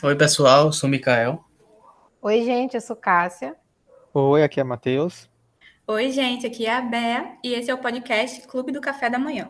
Oi, pessoal, sou o Mikael. Oi, gente, eu sou Cássia. Oi, aqui é Matheus. Oi, gente, aqui é a Bea e esse é o podcast Clube do Café da Manhã.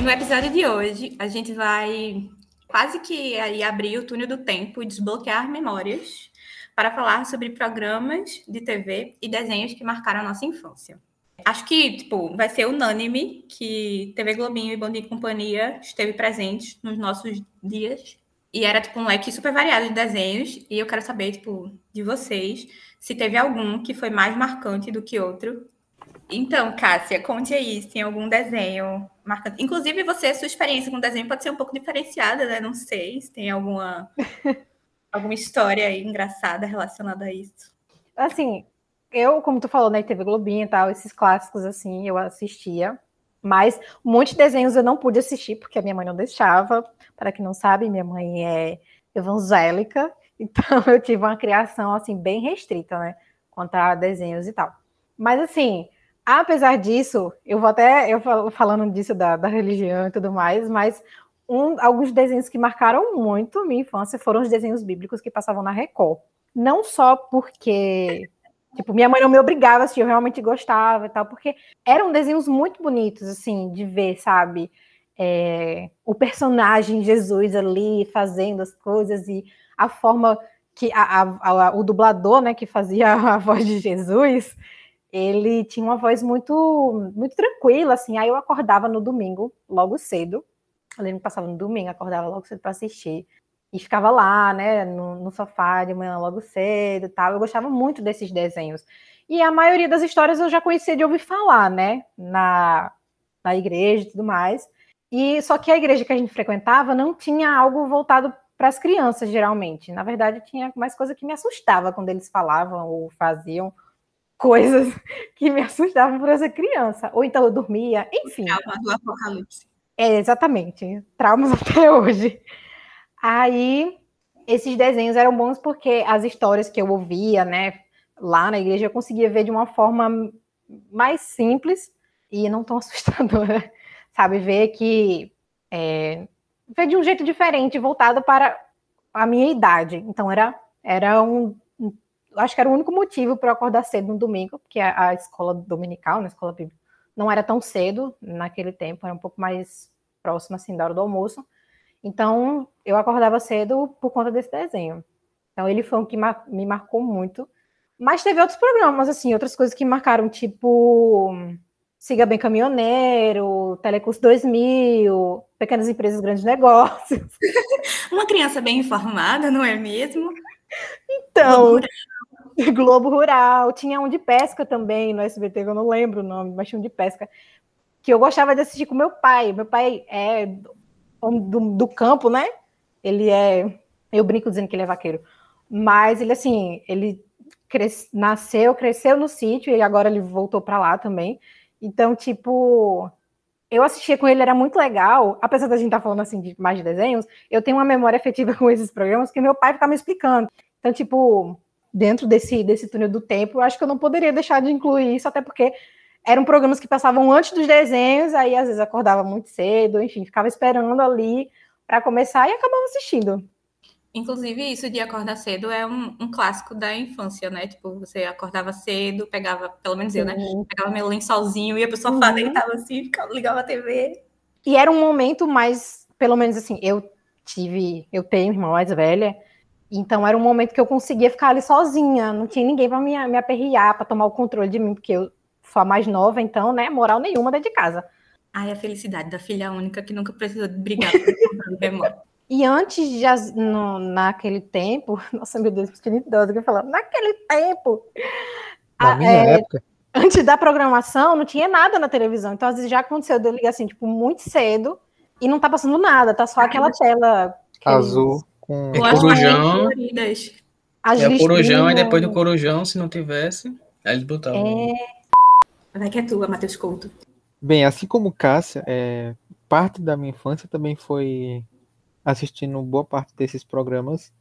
No episódio de hoje, a gente vai quase que aí abrir o túnel do tempo e desbloquear memórias para falar sobre programas de TV e desenhos que marcaram a nossa infância. Acho que, tipo, vai ser unânime que TV Globinho e Bom Dia e Companhia esteve presente nos nossos dias. E era, tipo, um leque super variado de desenhos. E eu quero saber, tipo, de vocês, se teve algum que foi mais marcante do que outro então, Cássia, conte aí se tem algum desenho marcante. Inclusive, você, sua experiência com desenho pode ser um pouco diferenciada, né? Não sei se tem alguma, alguma história aí engraçada relacionada a isso. Assim, eu, como tu falou, né, TV Globinho e tal, esses clássicos, assim, eu assistia. Mas um monte de desenhos eu não pude assistir, porque a minha mãe não deixava. Para quem não sabe, minha mãe é evangélica, então eu tive uma criação, assim, bem restrita, né? Quanto a desenhos e tal. Mas, assim, Apesar disso, eu vou até eu falando disso da, da religião e tudo mais, mas um, alguns desenhos que marcaram muito minha infância foram os desenhos bíblicos que passavam na Record. Não só porque Tipo, minha mãe não me obrigava a eu realmente gostava e tal, porque eram desenhos muito bonitos, assim, de ver, sabe? É, o personagem Jesus ali fazendo as coisas e a forma que a, a, a, o dublador, né, que fazia a voz de Jesus, ele tinha uma voz muito muito tranquila, assim. Aí eu acordava no domingo, logo cedo. Eu lembro que passava no domingo, acordava logo cedo para assistir. E ficava lá, né, no, no, sofá de manhã logo cedo tal. Eu gostava muito desses desenhos. E a maioria das histórias eu já conhecia de ouvir falar, né, na, na igreja e tudo mais. E só que a igreja que a gente frequentava não tinha algo voltado para as crianças, geralmente. Na verdade, tinha mais coisa que me assustava quando eles falavam ou faziam coisas que me assustavam por essa criança. Ou então eu dormia, enfim. Trauma do apocalipse. É, exatamente. Traumas até hoje. Aí, esses desenhos eram bons porque as histórias que eu ouvia, né, lá na igreja, eu conseguia ver de uma forma mais simples e não tão assustadora, sabe? Ver que. É, ver de um jeito diferente, voltado para a minha idade. Então, era, era um acho que era o único motivo para eu acordar cedo no domingo, porque a, a escola dominical, na escola bíblica, não era tão cedo naquele tempo, era um pouco mais próximo assim da hora do almoço. Então, eu acordava cedo por conta desse desenho. Então, ele foi um que me marcou muito. Mas teve outros programas, assim, outras coisas que marcaram, tipo Siga Bem Caminhoneiro, Telecurso 2000, Pequenas Empresas, Grandes Negócios. Uma criança bem informada, não é mesmo? Então, Globo Rural, tinha um de pesca também no SBT, eu não lembro o nome, mas tinha um de pesca, que eu gostava de assistir com meu pai. Meu pai é do, do campo, né? Ele é. Eu brinco dizendo que ele é vaqueiro. Mas ele, assim, ele cres, nasceu, cresceu no sítio e agora ele voltou para lá também. Então, tipo, eu assistia com ele, era muito legal, apesar da gente estar tá falando assim de mais de desenhos, eu tenho uma memória afetiva com esses programas que meu pai ficava me explicando. Então, tipo, dentro desse, desse túnel do tempo, eu acho que eu não poderia deixar de incluir isso, até porque eram programas que passavam antes dos desenhos, aí às vezes acordava muito cedo, enfim, ficava esperando ali para começar e acabava assistindo. Inclusive, isso de acordar cedo é um, um, clássico da infância, né? Tipo, você acordava cedo, pegava, pelo menos eu, né? Pegava meu lençolzinho, ia pro sofá, uhum. deitava assim, ficava, ligava a TV. E era um momento mais, pelo menos assim, eu tive, eu tenho irmã mais velha, então era um momento que eu conseguia ficar ali sozinha, não tinha ninguém para me, me aperrear, para tomar o controle de mim, porque eu sou a mais nova, então, né, moral nenhuma dentro de casa. Ai, a felicidade da filha única que nunca precisou de brigar por controle de memória. E antes de no, naquele tempo, nossa meu Deus, que idosa que eu falava, naquele tempo. Na a, minha é, época. Antes da programação, não tinha nada na televisão. Então, às vezes já aconteceu de eu ligar assim, tipo, muito cedo e não tá passando nada, tá só aquela tela azul com o corujão. é o corujão, e depois do corujão, se não tivesse, aí eles botavam. É... Vai que é tua, Matheus Couto. Bem, assim como Cássia, é, parte da minha infância também foi assistindo boa parte desses programas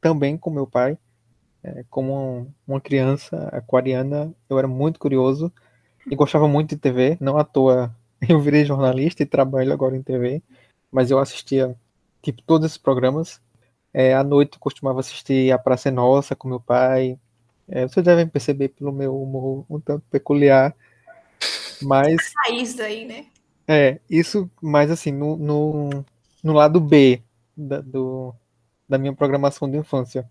também com meu pai. É, como uma criança aquariana, eu era muito curioso e gostava muito de TV. Não à toa eu virei jornalista e trabalho agora em TV, mas eu assistia tipo todos esses programas. É, à noite eu costumava assistir A Praça é Nossa com meu pai. É, vocês devem perceber pelo meu humor um tanto peculiar. Mas. Raiz aí, né? É, isso, mas assim, no, no, no lado B da, do, da minha programação de infância.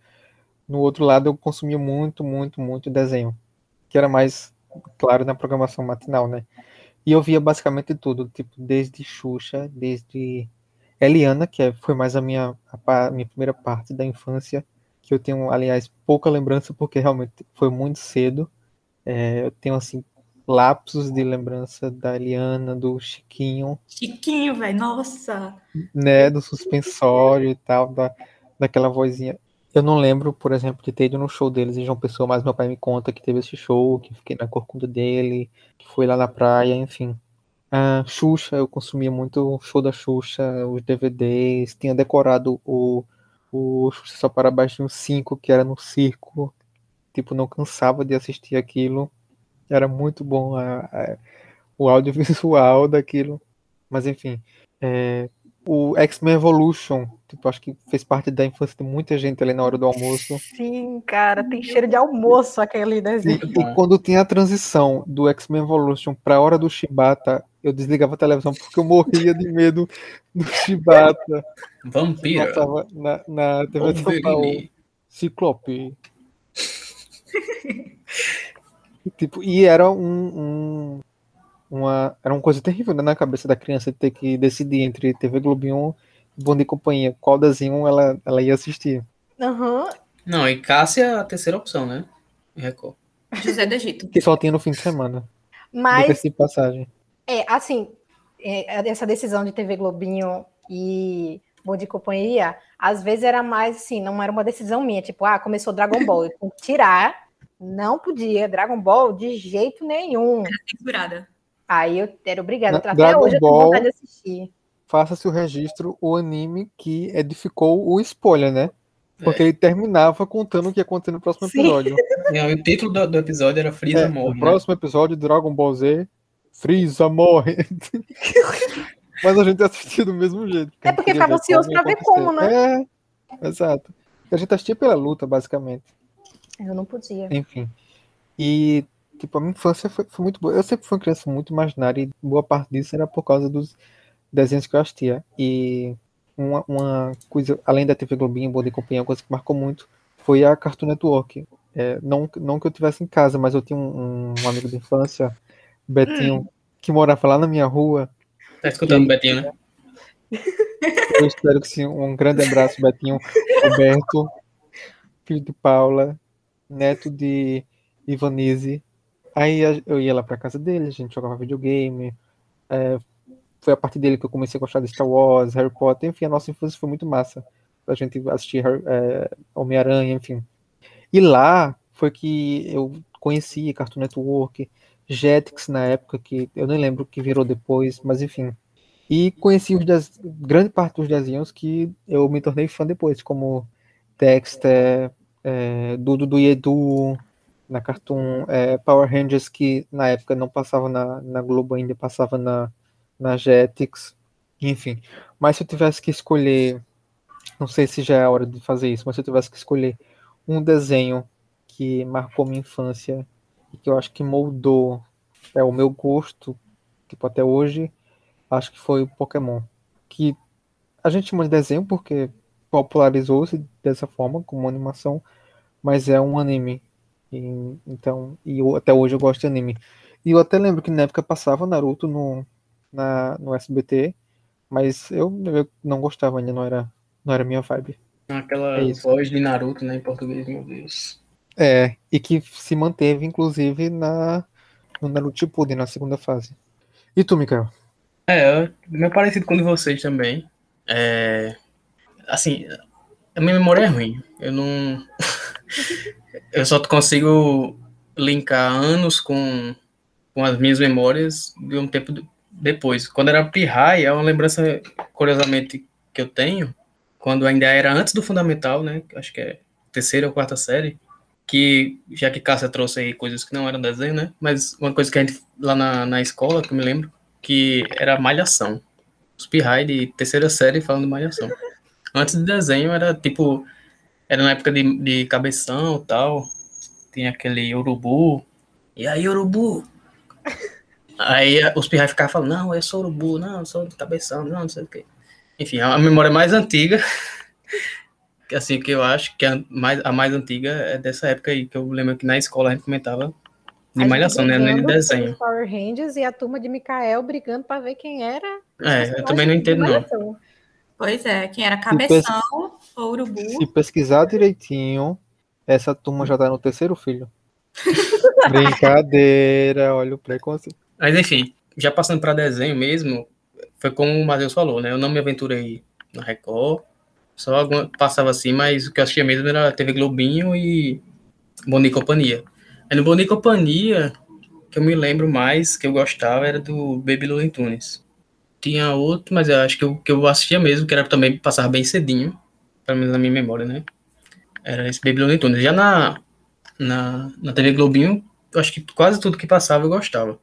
No outro lado, eu consumia muito, muito, muito desenho, que era mais, claro, na programação matinal, né? E eu via basicamente tudo, tipo, desde Xuxa, desde Eliana, que é, foi mais a minha, a, a minha primeira parte da infância, que eu tenho, aliás, pouca lembrança, porque realmente foi muito cedo. É, eu tenho, assim, lapsos de lembrança da Eliana, do Chiquinho. Chiquinho, velho, nossa! Né, do suspensório e tal, da, daquela vozinha. Eu não lembro, por exemplo, de ter ido no show deles em João Pessoa, mas meu pai me conta que teve esse show, que fiquei na corcunda dele, que foi lá na praia, enfim. A Xuxa, eu consumia muito o show da Xuxa, os DVDs, tinha decorado o, o Xuxa Só para Baixo 5, que era no circo. Tipo, não cansava de assistir aquilo. Era muito bom a, a, o audiovisual daquilo. Mas enfim, é, o X-Men Evolution, tipo, acho que fez parte da infância de muita gente ali na hora do almoço. Sim, cara, tem cheiro de almoço aquele desenho. E, e quando tinha a transição do X-Men Evolution para a hora do Shibata, eu desligava a televisão porque eu morria de medo do Shibata. Vampiro. Passava na, na TV São Paulo. Ciclope. e, tipo, e era um, um uma, era uma coisa terrível né, na cabeça da criança ter que decidir entre TV Globinho e Bom de Companhia, qual desenho ela, ela ia assistir. Uhum. Não, e Cássia é a terceira opção, né? Record. José do Egito. Que só tinha no fim de semana. Mas. De passagem. É, assim, é, essa decisão de TV Globinho e Bom de Companhia, às vezes era mais assim, não era uma decisão minha, tipo, ah, começou Dragon Ball, eu tirar, não podia, Dragon Ball de jeito nenhum. Era censurada. Aí eu era obrigada. Até Dragon hoje Ball, eu tenho vontade de assistir. Faça-se o registro, o anime que edificou o spoiler, né? Porque é. ele terminava contando o que ia acontecer no próximo episódio. É, o título do, do, episódio era Freeza é, morre. O né? próximo episódio de Dragon Ball Z, Freeza morre. Mas a gente assistia do mesmo jeito. É porque ficava ansioso pra ver como, né? É, exato. A gente assistia pela luta, basicamente. Eu não podia. Enfim. E tipo, a minha infância foi, foi, muito boa. Eu sempre fui uma criança muito imaginária e boa parte disso era por causa dos desenhos que eu assistia. E uma, uma coisa, além da TV Globinho, Boa de Companhia, uma coisa que marcou muito foi a Cartoon Network. É, não, não que eu tivesse em casa, mas eu tinha um, um amigo de infância, Betinho, que morava lá na minha rua. Tá escutando, e, Betinho, né? Eu espero que sim. Um grande abraço, Betinho. Roberto, filho de Paula, neto de Ivanise, Aí eu ia lá pra casa dele, a gente jogava videogame. É, foi a partir dele que eu comecei a gostar de Star Wars, Harry Potter, enfim, a nossa infância foi muito massa. A gente assistir é, Homem-Aranha, enfim. E lá foi que eu conheci Cartoon Network, Jetix na época, que eu nem lembro que virou depois, mas enfim. E conheci os des... grande parte dos desenhos que eu me tornei fã depois, como Dexter, é, Dudu do Edu, na Cartoon é, Power Rangers, que na época não passava na, na Globo ainda, passava na, na Jetix, enfim. Mas se eu tivesse que escolher, não sei se já é a hora de fazer isso, mas se eu tivesse que escolher um desenho que marcou minha infância e que eu acho que moldou é, o meu gosto, tipo, até hoje, acho que foi o Pokémon. Que a gente chama de desenho porque popularizou-se dessa forma, como animação, mas é um anime e, então, e eu, até hoje eu gosto de anime. E eu até lembro que na época passava Naruto no, na, no SBT, mas eu, eu não gostava ainda, não era, não era minha vibe. Aquela é voz de Naruto, né, em português, meu Deus. É, e que se manteve, inclusive, na, no Naruto Shippuden, na segunda fase. E tu, Mikael? É, meu parecido com vocês também. É, assim, a minha memória é ruim. Eu não. eu só consigo linkar anos com, com as minhas memórias de um tempo depois. Quando era Pirrai, é uma lembrança, curiosamente, que eu tenho, quando ainda era antes do fundamental, né? Acho que é terceira ou quarta série, que já que Cássia trouxe aí coisas que não eram desenho, né? Mas uma coisa que a gente lá na, na escola, que eu me lembro, que era malhação. Os pirrai de terceira série falando de malhação. Antes de desenho era tipo, era na época de, de cabeção e tal, tinha aquele urubu, e aí urubu? Aí os pirrai ficavam falando, não, eu sou urubu, não, eu sou cabeção, não, não sei o quê. Enfim, a memória mais antiga, assim, que eu acho que a mais, a mais antiga é dessa época aí, que eu lembro que na escola a gente comentava de A malhação, né? Nem de desenho. Power Rangers e a turma de Mikael brigando para ver quem era. É, eu também não de entendo, não. Pois é, quem era cabeção, ou urubu. Se pesquisar direitinho, essa turma já tá no terceiro filho. Brincadeira, olha o preconceito. Mas enfim, já passando para desenho mesmo, foi como o Matheus falou, né? Eu não me aventurei na Record, só alguma, passava assim, mas o que eu assistia mesmo era TV Globinho e Boni Companhia. Aí no Boni Companhia, que eu me lembro mais, que eu gostava, era do Baby Looney Tunes. Tinha outro, mas eu acho que eu, que eu assistia mesmo, que era também passar bem cedinho, pelo menos na minha memória, né? Era esse Baby Looney Tunes. Já na, na, na TV Globinho, eu acho que quase tudo que passava eu gostava.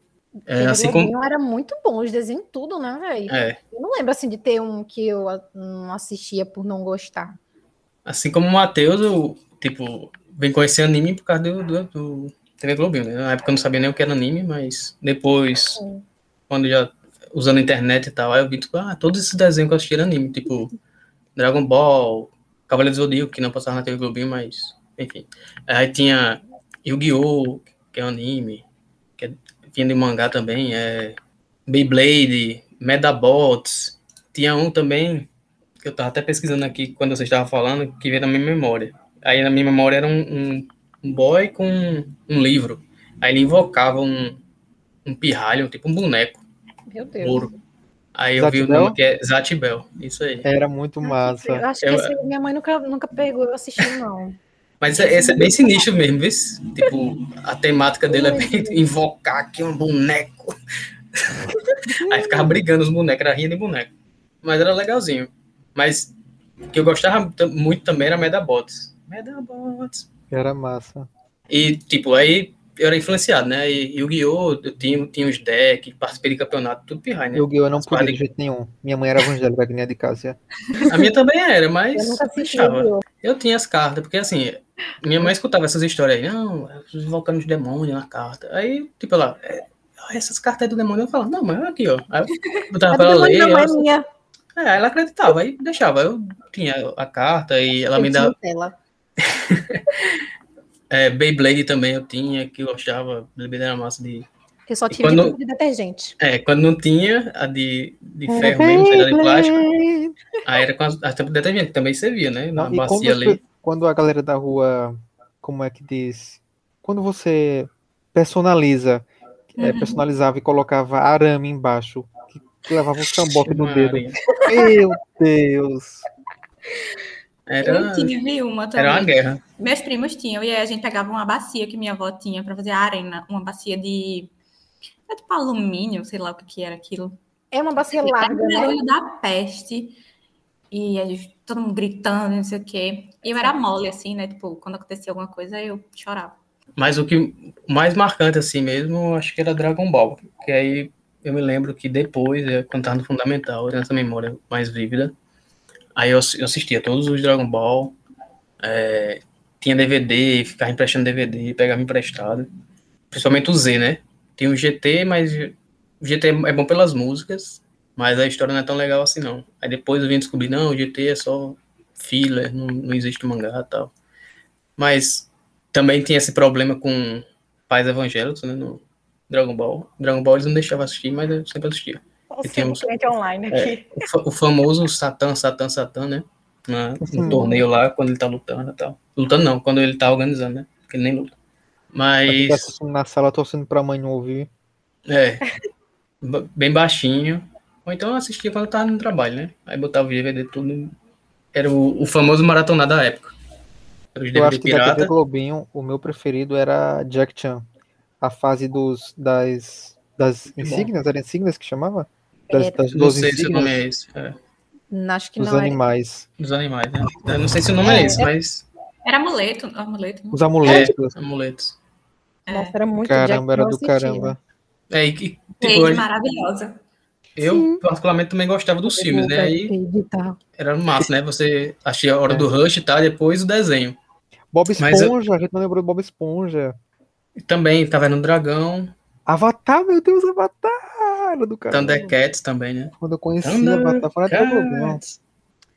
É, assim como. Globinho era muito bom, os desenhos tudo, né, velho? É, Eu não lembro assim de ter um que eu não assistia por não gostar. assim como o Matheus, eu, tipo, vem conhecer anime por causa do, do, do TV Globinho, né? Na época eu não sabia nem o que era anime, mas depois, Sim. quando já usando a internet e tal, aí eu vi, tipo, ah, todos esses desenhos que eu assisti eram anime, tipo, Dragon Ball, Cavaleiro do Zodíaco, que não passava na TV Globinho, mas, enfim. Aí tinha Yu-Gi-Oh!, que é um anime, que é, vinha de mangá também, é Beyblade, Medabots, tinha um também, que eu tava até pesquisando aqui quando você estava falando, que veio na minha memória. Aí na minha memória era um, um, um boy com um livro. Aí ele invocava um, um pirralho, tipo um boneco, Meu Deus. ouro. Aí eu vi o Zatibel? nome que é Zatibel, isso aí. Era muito Eu massa. acho que Eu- minha mãe nunca, nunca pegou eu assisti, não. Mas esse, esse é bem sinistro mesmo, viu? Tipo, a temática dele é bem invocar aqui um boneco. Aí ficava brigando os bonecos, era rinha de boneco. Mas era legalzinho. Mas o que eu gostava muito também era Medabots. Medabots. Era massa. E, tipo, aí eu era influenciado, né? E Yu-Gi-Oh! eu tinha, tinha os decks, participei de campeonato, tudo pirrai, né? Eu, eu não podia de jeito nenhum. Minha mãe era evangélica, que nem de Cássia. A minha também era, Eu mas nunca deixava. Yu-Gi-Oh! Eu tinha as cartas, porque assim, minha mãe escutava essas histórias aí, não, invocando os demônios na carta. Aí, tipo, ela, é, essas cartas aí do demônio, eu falava, não, mas aqui, ó. Aí eu botava A pra ela demônio ler, não é ela, minha. é, aí ela acreditava, aí deixava. Eu tinha a carta e ela me Eu dava. tinha tela. É, Beyblade também eu tinha, que eu gostava, Beyblade era massa de. Eu só tive quando- de detergente. É, quando não tinha a de, de ferro mesmo, era de plástico, aí era com as, a tampa de detergente, também servia, né? Na bacia ali. Quando a galera da rua, como é que diz? Quando você personaliza, é, Uhum. personalizava e colocava arame embaixo, que, levava um samboque no dedo. Meu Deus! Era, Eu tive uma também. era uma guerra. Meus primos tinham, e aí a gente pegava uma bacia que minha avó tinha para fazer a arena, uma bacia de. É tipo alumínio, sei lá o que, que era aquilo. É uma bacia Era larga, o né? barulho da peste. E aí, todo mundo gritando, não sei o quê. E eu era mole, assim, né? Tipo, quando acontecia alguma coisa, eu chorava. Mas o que mais marcante assim mesmo, eu acho que era Dragon Ball. Que aí eu me lembro que depois, quando tava no Fundamental, eu tenho essa memória mais vívida. Aí eu, ass- eu assistia todos os Dragon Ball. eh, tinha DVD, ficava emprestando DVD, pegava emprestado. Principalmente o Z, né? Tem o GT, mas o GT é bom pelas músicas, mas a história não é tão legal assim não. Aí depois eu vim descobrir, não, o GT é só filler, não, não existe mangá e tal. Mas também tinha esse problema com pais evangélicos, né, no Dragon Ball. Dragon Ball eles não deixavam assistir, mas eu sempre assistia. Nossa, tem uns- cliente online aqui. O, fa- o famoso Satã, Satã, Satã, né? Na, no torneio lá, quando ele tá lutando e tal. Lutando não, quando ele tá organizando, né? Porque ele nem luta. Mas, assistindo na sala torcendo pra mãe não ouvir. é, bem baixinho. Ou então eu assistia quando eu tava no trabalho, né? Aí botava o DVD tudo. Era o, o famoso maratonar da época. Era os Eu DVD acho que da TV pirata. Globinho, o meu preferido era Jack Chan. A fase dos, das, das insígnias, era insígnias que chamava? Das, Era. das Não 12 sei se o nome insígnias. é esse. é. Acho que Os não era. animais. Dos animais, né? Eu não sei se o nome é, É, esse, mas. Era amuleto, amuleto. não? Os amuletos. Amuletos. Nossa, era muito Caramba, era eu do assistia. caramba. É, e, tipo, maravilhosa. Eu particularmente também gostava dos filmes, né? Aí era massa, né? Você achia a hora do Rush e tal, depois o desenho. Bob Mas eu- Esponja, a gente não lembrou do Bob Esponja. Também tava no Dragão, Avatar, meu Deus, Avatar! Do caramba. Thundercats também, né? Quando eu conheci Avatar, foi na Globoplay. Thundercats.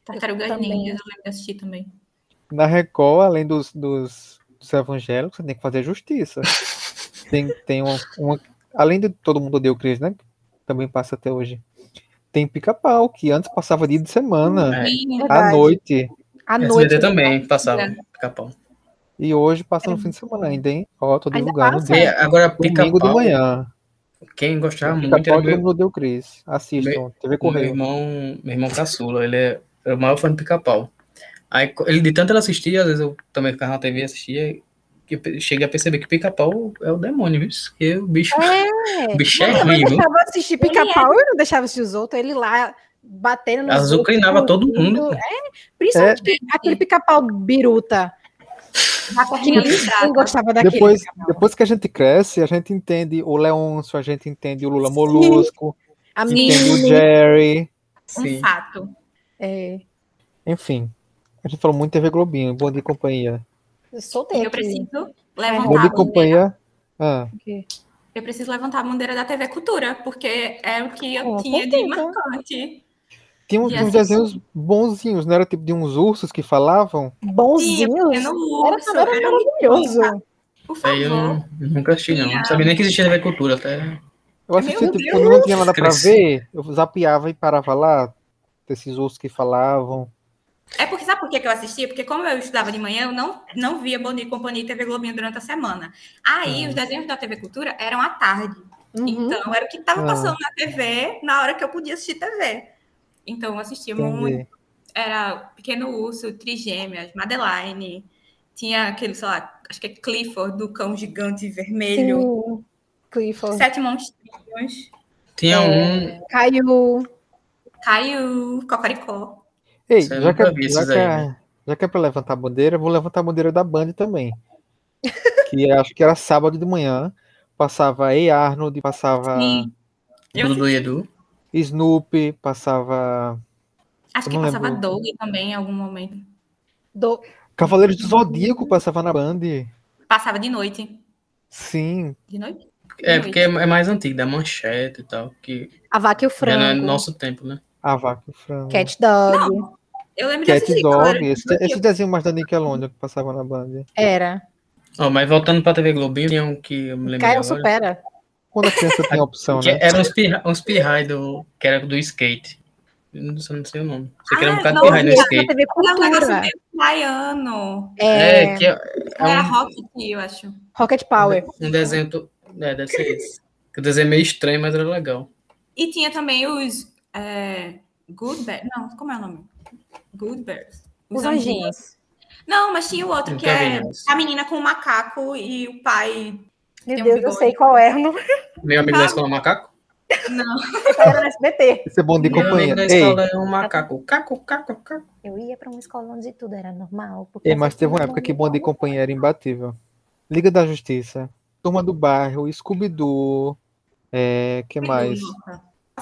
Tartarugas também. Ninjas, eu lembro de assistir também. Na Record, além dos, dos, dos evangélicos, você tem que fazer justiça. tem, tem uma, uma- Além de todo mundo odeia o Cris, né? Também passa até hoje. Tem pica-pau, que antes passava dia de semana, É. Sim, à Verdade. noite. À SBT noite. também passava É. pica-pau. E hoje passa no fim de semana ainda, hein? Ó, tô divulgando. E agora Domingo de pica-pau, manhã. quem gostava muito Pica-pau, era todo meu, mundo odeia o Cris. Assistam, TV o meu Correio. irmão, meu irmão caçula, ele é, é o maior fã de pica-pau. Aí ele de tanto ele assistia, às vezes eu também ficava na TV e assistia, que eu cheguei a perceber que pica-pau é o demônio, viu? Que o bicho, É. o bicho é Eu ruim, viu? deixava assistir pica-pau e não deixava assistir os outros. Ele lá batendo nos Azucrinava outros, todo mundo. É, principalmente aquele pica-pau biruta. Depois, depois que a gente cresce, a gente entende o Leôncio, a gente entende o Lula Molusco, A entende o. Jerry. Um Sim. fato. É, Enfim, a gente falou muito TV Globinho, Bom Dia e Companhia. Eu soltei E eu preciso Bom levantar Dia a bandeira. Companhia. Ah, Eu preciso levantar a bandeira da TV Cultura, porque é o que eu tinha de marcante. tinha uns, uns desenhos bonzinhos, não era tipo de uns ursos que falavam? Bonzinhos. Era, Urso, era era maravilhoso. Por Aí eu favor. não- nunca assisti, não. Tinha- Não sabia nem que existia TV Cultura, até. Eu assistia, Meu tipo, quando não tinha nada pra ver, eu zapeava e parava lá, desses ursos que falavam. É porque por que que eu assistia? Porque como eu estudava de manhã, eu não, não via e Companhia e TV Globinho durante a semana. Aí Hum. os desenhos da TV Cultura eram à tarde. Uhum. Então era o que estava Ah. passando na TV na hora que eu podia assistir TV. Então eu assistia muito. Entendi. Era Pequeno Urso, Trigêmeas, Madeline. Tinha aquele, sei lá, acho que é Clifford, do cão gigante vermelho. Sim. Clifford. Sete monstrinhos. Tinha É. um. Caiu. Caiu, Cocoricó. Ei, já que, é- vi já, que aí, é, né? já que é pra levantar a bandeira, vou levantar a bandeira da Band também. que acho que era sábado de manhã. Passava Ei Arnold, passava Sim. Dudu e Edu. Snoopy, passava acho que passava lembro. Doug também em algum momento. Do... Cavaleiros do Zodíaco, passava na Band. Passava de noite. Sim, De noite? É, porque é é mais antigo, da manchete e tal, que A vaca e o não é frango. nosso tempo, né? A vaca e o frango. Cat Dog. Eu lembro Cat assistir. Dog, Cavaleiros esse, esse desenho mais da Nickelodeon que passava na Band. Era. Ó, mas voltando pra TV Globinho, tinha um que eu me lembro Caio agora. supera. Quando a criança tinha opção, Que né? era uns pirra, uns pirrai do. que era do skate. Eu não sei, não sei o nome. Sei que era um Ah, bocado de não, pirrai no skate. TV É um negócio meio baiano. É, É, que é, é Era um, Rocket, eu acho. Rocket Power. um desenho. to- É, deve ser esse. Que o desenho é meio estranho, mas era legal. E tinha também os é, Good Bears. Não, como é o nome? Good Bears. Os anjinhos. Não, mas tinha o outro que é a menina com o macaco e o pai. Meu Tem um Deus, eu sei qual é. Não Meu amigo da escola macaco? Não. era no SBT. Esse é bom de Meu companhia. amigo da Ei, escola é um macaco. Caco, caco, caco. Eu ia pra uma escola onde tudo era normal. porque ei, mas teve uma época que bom de companhia era imbatível. Liga da Justiça, Turma do Bairro, Scooby-Doo, é, que mais?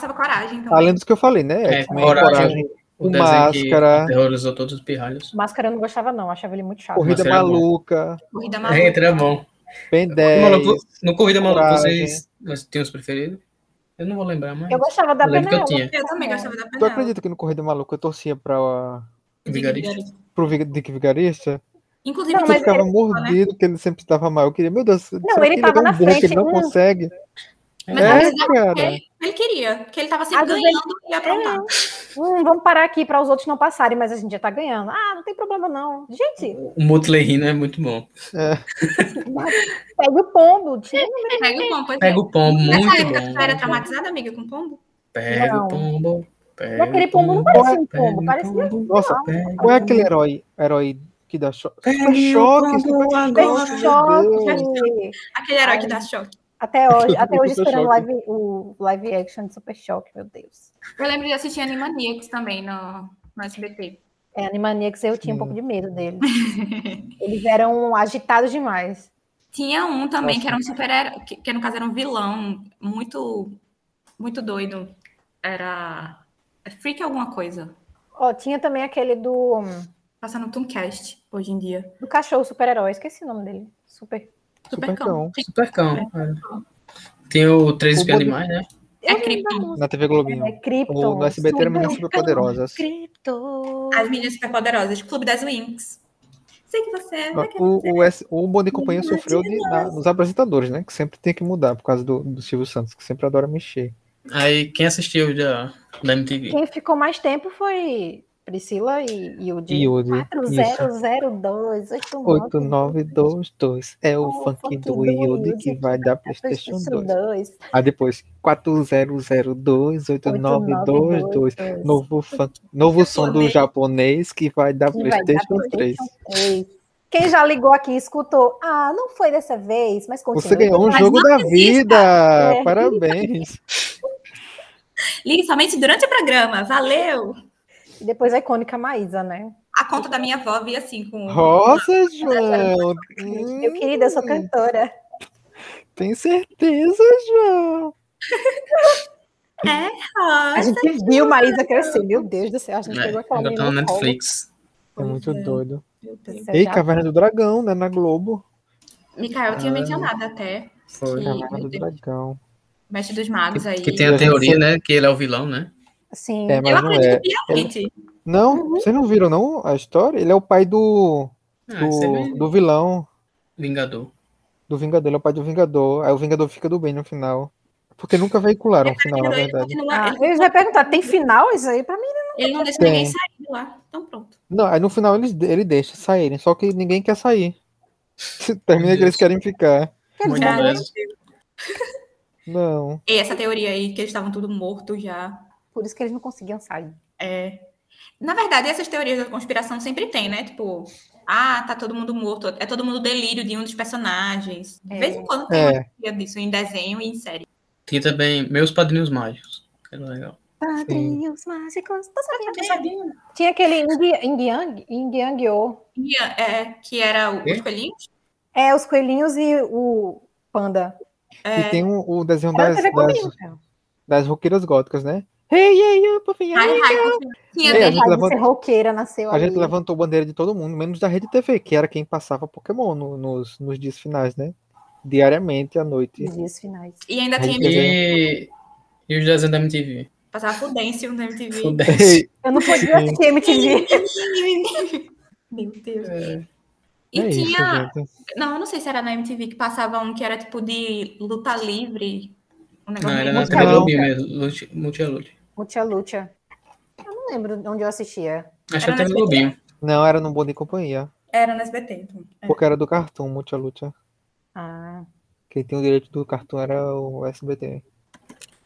Passava coragem também. Além dos que eu falei, né? É, X-Men, coragem. O, o Máscara. que aterrorizou todos os pirralhos. Máscara eu não gostava, não. Achava ele muito chato. Corrida era bom. Maluca, Corrida É, maluca. era bom. Ben No 10, Maluco- no Corrida Maluca, Coragem. vocês, vocês tinham os preferidos? Eu não vou lembrar mais. Eu gostava da que eu tinha. Eu também gostava da Tu Penela. acredita que no Corrida Maluca eu torcia pra, Vigarista. pro Dick Vigarista? Inclusive, Não, Eu mas ficava ele- mordido que ele sempre estava mal. Eu queria, meu Deus, será ele que ele tava é na um burro que frente, ele não hum. consegue? Mas é, cara. Ele, queria, porque ele tava sempre Às vezes ganhando e ia aprontar. Hum, vamos parar aqui para os outros não passarem, mas a gente já tá ganhando. Ah, não tem problema não. Gente, O Mutley Rino é muito bom. pega o pombo. Tira. Pega o pombo, pois Pega é. o pombo, Nessa muito época, bom. tu era traumatizada, amiga, com pombo? Pega Não. o pombo. E Pega aquele o pombo não pombo, parecia um pombo, parecia pombo, Nossa, pega qual é aquele pombo. herói, herói que dá choque? Pega choque, pombo agora. choque. Aquele herói que dá choque. Até hoje, até hoje esperando live, o live action de Super Choque, meu Deus. Eu lembro de assistir Animaniacs também no, no SBT. É, Animaniacs eu tinha um Sim. pouco de medo deles. Eles eram agitados demais. Tinha um também Nossa. que era um super que, que no caso era um vilão muito muito doido. Era é Freak alguma coisa. Ó, tinha também aquele do, Passa no Tooncast hoje em dia. do cachorro super-herói, esqueci o nome dele. Super. Super Supercão. Supercão. é. Tem o Três Espiãs Demais, né? É Krypton. música. Na TV Globinho. É Krypton. O- no SBT era Meninas Superpoderosas. Krypton. As meninas superpoderosas, Clube das Winx. Sei que você é. O, o, S- o Bom de Companhia sofreu de, na- nos apresentadores, né? Que sempre tem que mudar por causa do, do Silvio Santos, que sempre adora mexer. Aí quem assistiu da, da MTV? Quem ficou mais tempo foi Priscila e Yudi. Yudi, 4002 8922 é o Oh, funk funk do do Yudi Yudi que vai dar PlayStation 2. 2. Aí depois 4002 8922 novo funk, novo som do Japonês. que vai dar Que vai dar PlayStation 3. PlayStation 3. Quem já ligou aqui e escutou, ah, não foi dessa vez, mas continua. Você ganhou um Mas jogo da vida! É. Parabéns! Ligue somente durante o programa. Valeu! E depois a icônica Maísa, né? A conta da minha avó via assim com. Rosa, João! Meu querido, eu sou Hum, cantora. Tem certeza, João? Ah, A gente viu Maísa crescer. Meu Deus do céu, a gente É, pegou aquela agora tá no. Netflix. É muito doido. meu Deus. Você Ei, Caverna do Dragão, né? Na Globo. Mikael tinha Ah. mencionado até. Foi. Que- Caverna do. Dragão. Mestre dos Magos aí. Que tem a teoria, né? Que ele é o vilão, né? Sim. É, Eu não é. acredito piamente. Não, vocês não viram, não, a história? Ele é o pai do, Ah, é do, bem do vilão, Vingador. do Vingador. Ele é o pai do Vingador. Aí o Vingador fica do bem no final. Porque nunca veicularam o final, na Ele verdade. Ah, ele- eu já ia perguntar, tem final isso aí pra mim? Ele não deixa Tem. ninguém sair de lá. Então pronto. Não, aí no final eles, ele deixa saírem, só que ninguém quer sair. Termina que eles querem ficar. Muito dizer, beleza. Não. E essa teoria aí, que eles estavam tudo mortos já. Por isso que eles não conseguiam sair. É. Na verdade, essas teorias da conspiração sempre tem, né? Tipo, ah, tá todo mundo morto. É todo mundo delírio de um dos personagens. De É. vez em quando tem É. uma teoria disso em desenho e em série. Tinha também Meus Padrinhos Mágicos. que Era legal. Padrinhos mágicos. Tô sabendo. Tinha aquele Ing Yang, Ing Yang Yo. É, que era o- os coelhinhos. É, os coelhinhos e o panda. E tem o, o desenho Era das, cara. das roqueiras góticas, né? Hey, hey, hey. tinha É, a gente roqueira nasceu A gente levantou bandeira de todo mundo, menos da Rede TV, que era quem passava Pokémon no- nos, nos dias finais, né? Diariamente à noite. Nos dias finais. E ainda Ai, tinha E, e os desenhos da MTV. passava Fudêncio na MTV. Fudêncio. Eu não podia assistir MTV. Meu Deus. É, E é isso, tinha. gente. Não, eu não sei se era na MTV que passava um que era tipo de luta livre. Um negócio Não, era na TV. Globinho mesmo. Lute- Mutia Lucha. Eu não lembro onde eu assistia. Acho que TV na Globinho. Não, era no Bom de Companhia. Era no SBT. Então. É. Porque era do Cartoon, Mucha Lucha. Ah, Quem tem o direito do Cartoon era o SBT.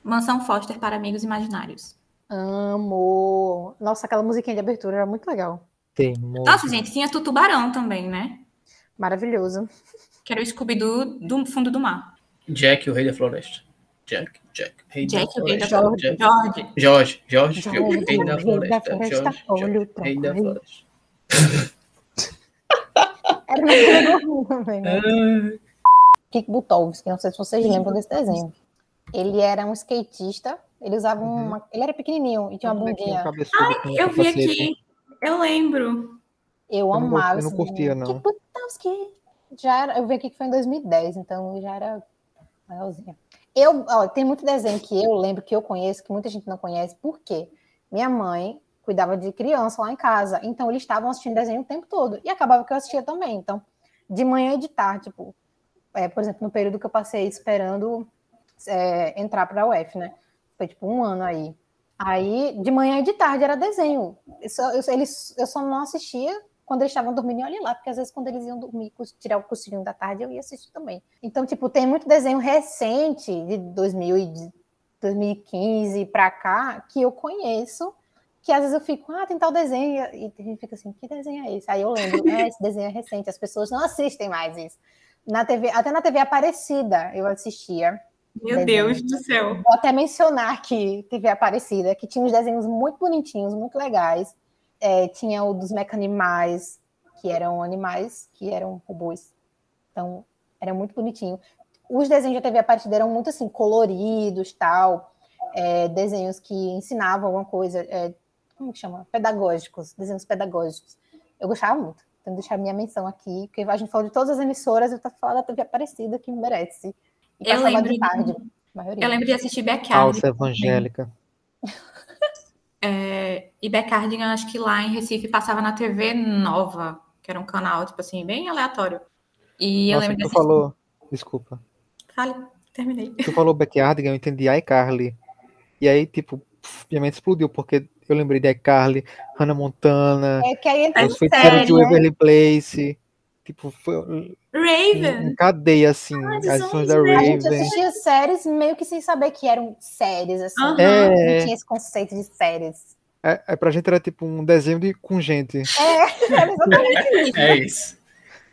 Mansão Foster para Amigos Imaginários. amo. Nossa, aquela musiquinha de abertura era muito legal. Tem muito. Nossa, gente, tinha Tutubarão também, né? Maravilhoso. Que era o Scooby-Doo do fundo do mar. Jack, o Rei da Floresta. Jack, Jack, Rei Jack, da Floresta. Jack. George. Jorge, Jorge, Jorge, Rei da Rei da Floresta. Jorge, Jorge, o Rei da. Floresta. Era na TV também, né? Kik Butovski, não sei se vocês lembram desse desenho. Ele era um skatista, ele usava uma. Ele era pequenininho e tinha uma bundinha. Eu vi aqui. Eu lembro. Eu não amava eu não curtia, não. Kik Butovski. Já era, eu vi aqui que foi em 2010, então já era maiorzinha. Eu, ó, tem muito desenho que eu lembro, que eu conheço, que muita gente não conhece, por quê? Minha mãe cuidava de criança lá em casa, então eles estavam assistindo desenho o tempo todo, e acabava que eu assistia também, então, de manhã e de tarde, tipo, é, por exemplo, no período que eu passei esperando é, entrar para a UF, né? Foi tipo um ano aí. Aí, de manhã e de tarde era desenho. Eu só, eu, eles, eu só não assistia quando eles estavam dormindo e olha lá, porque às vezes quando eles iam dormir, tirar o cochilinho da tarde, eu ia assistir também. Então, tipo, tem muito desenho recente, de 2000 e de 2015 pra cá, que eu conheço, que às vezes eu fico, ah, tem tal desenho, e a gente fica assim, que desenho é esse? Aí eu lembro, ah, esse desenho é recente, as pessoas não assistem mais isso. na TV, até na TV Aparecida eu assistia. Meu Desenhos. Deus do céu. Vou até mencionar aqui TV Aparecida, que tinha uns desenhos muito bonitinhos, muito legais. É, tinha o dos mecanimais, que eram animais, que eram robôs. Então, era muito bonitinho. Os desenhos da TV Aparecida eram muito assim, coloridos, tal. É, desenhos que ensinavam alguma coisa, é, como que chama? Pedagógicos, desenhos pedagógicos. Eu gostava muito. Então, deixar minha menção aqui, porque a gente falou de todas as emissoras, eu tô falando da TV Aparecida, que merece. E Eu lembro de tarde, de- a maioria. Eu lembro de assistir Backyard. Falsa evangélica. É, e Backyardigan, acho que lá em Recife passava na TV Nova, que era um canal, tipo assim, bem aleatório. E eu Nossa, lembro de tu falou. Desculpa. Fale, terminei. Tu falou Backyardigan, eu entendi iCarly. E aí, tipo, minha mente explodiu, porque eu lembrei de iCarly, Hannah Montana, É que aí entra os feiticeiros de né? Waverly Place. Tipo, foi Raven! em cadeia, assim, eles as os da A gente Raven. assistia séries meio que sem saber que eram séries, assim. Aham. É. Não tinha esse conceito de séries. É, é, pra gente era tipo um desenho de, com gente. É, era exatamente isso. É isso.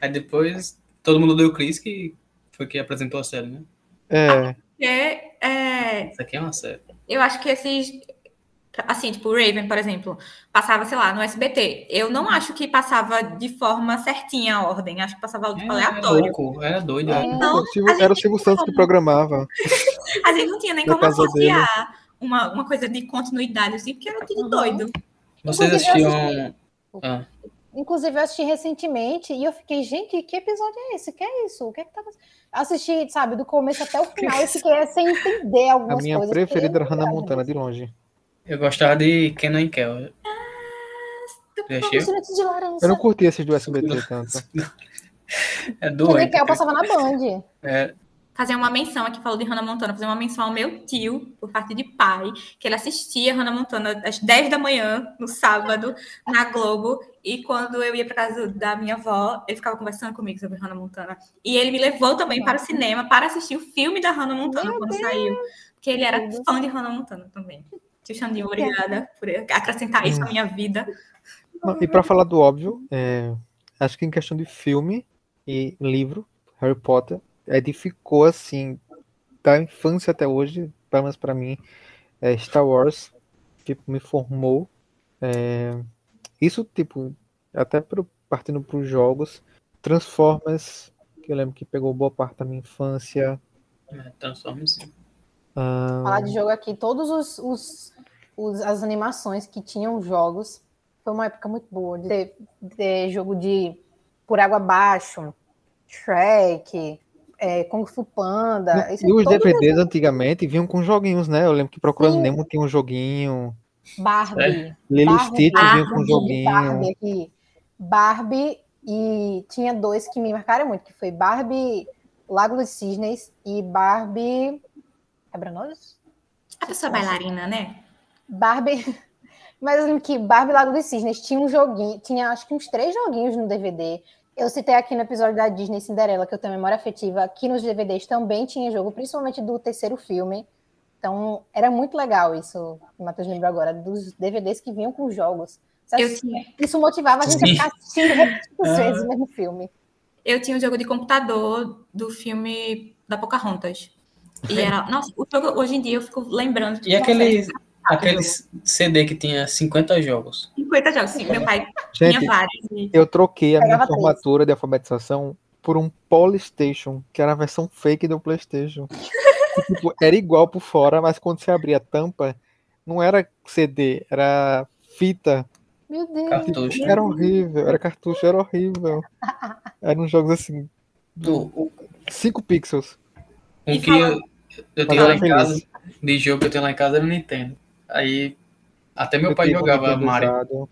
Aí depois todo mundo deu o Chris que foi que apresentou a série, né? É, É, é, Isso aqui é uma série. eu acho que esses. Assim, tipo, Raven, por exemplo, passava, sei lá, no SBT. Eu não acho que passava de forma certinha a ordem. Acho que passava tipo, Era aleatório. louco, era doido. É. era. A era o Silvio Santos que programava. A gente não tinha nem como associar uma, uma coisa de continuidade, assim, porque era tudo Uhum. doido. Vocês assistiam. Ah, Inclusive, eu assisti recentemente e eu fiquei, gente, que episódio é esse? Que é isso? O que é que tava. Assisti, sabe, do começo até o final e fiquei sem entender A algumas minha coisas. preferida era Hannah Montana, de longe. Eu gostava de Kenan e Kel. Já assistiu? De laranja. Eu não curti esses do SBT tanto. É O doido. Nickel passava na Band. É, Fazer uma menção aqui, falou de Hannah Montana, fazer uma menção ao meu tio, por parte de pai, que ele assistia Hannah Montana às 10 da manhã, no sábado, na Globo, e quando eu ia para casa da minha avó, ele ficava conversando comigo sobre Hannah Montana. E ele me levou também para o cinema para assistir o filme da Hannah Montana Meu quando saiu, porque ele era fã de Hannah Montana também. Xandinho, obrigada por acrescentar isso à minha vida. Não, E pra falar do óbvio, é, acho que em questão de filme e livro, Harry Potter edificou assim da infância até hoje, pelo menos pra mim, é Star Wars, tipo, me formou. É, isso, tipo, até pro, partindo pros jogos, Transformers, que eu lembro que pegou boa parte da minha infância. é, Transformers. sim. ah, Falar de jogo aqui, todos os, os, os- as animações que tinham jogos. Foi uma época muito boa. De ter, de ter jogo de Por Água Abaixo, Shrek, é, Kung Fu Panda. esse- e os todos DVDs antigamente vinham com joguinhos, né? Eu lembro que Procurando Sim. Nemo tinha um joguinho, Barbie. Lilo Barbie, Stitch vinha com um joguinho. Barbie. Barbie e tinha dois que me marcaram muito, que foi Barbie Lago dos Cisnes e Barbie Quebra-Nozes? A pessoa bailarina, né? Barbie. Mas eu lembro que Barbie Lago dos Cisnes tinha um joguinho, tinha acho que uns três joguinhos no DVD. Eu citei aqui no episódio da Disney Cinderela, que eu tenho memória afetiva, que nos DVDs também tinha jogo, principalmente do terceiro filme. Então, era muito legal isso, o Matheus lembrou agora, dos DVDs que vinham com jogos. Eu tinha, Isso motivava a gente a ficar assistindo repetidas Ah. vezes o mesmo filme. eu tinha um jogo de computador do filme da Pocahontas. E era. Nossa, o jogo hoje em dia eu fico lembrando. E aquele, aquele CD que tinha 50 jogos. 50 jogos. Sim, meu pai tinha Gente, vários. e- eu troquei a minha formatura de alfabetização por um Polystation, que era a versão fake do PlayStation. Tipo, era igual por fora, mas quando você abria a tampa, não era CD, era fita. Meu Deus. Cartucho. Era horrível, era cartucho, era horrível. Eram jogos assim, Do, o- 5 pixels. um E que eu, eu tenho lá em casa, de jogo que eu tenho lá em casa era o Nintendo. Aí até meu Eu pai jogava Mario. usado,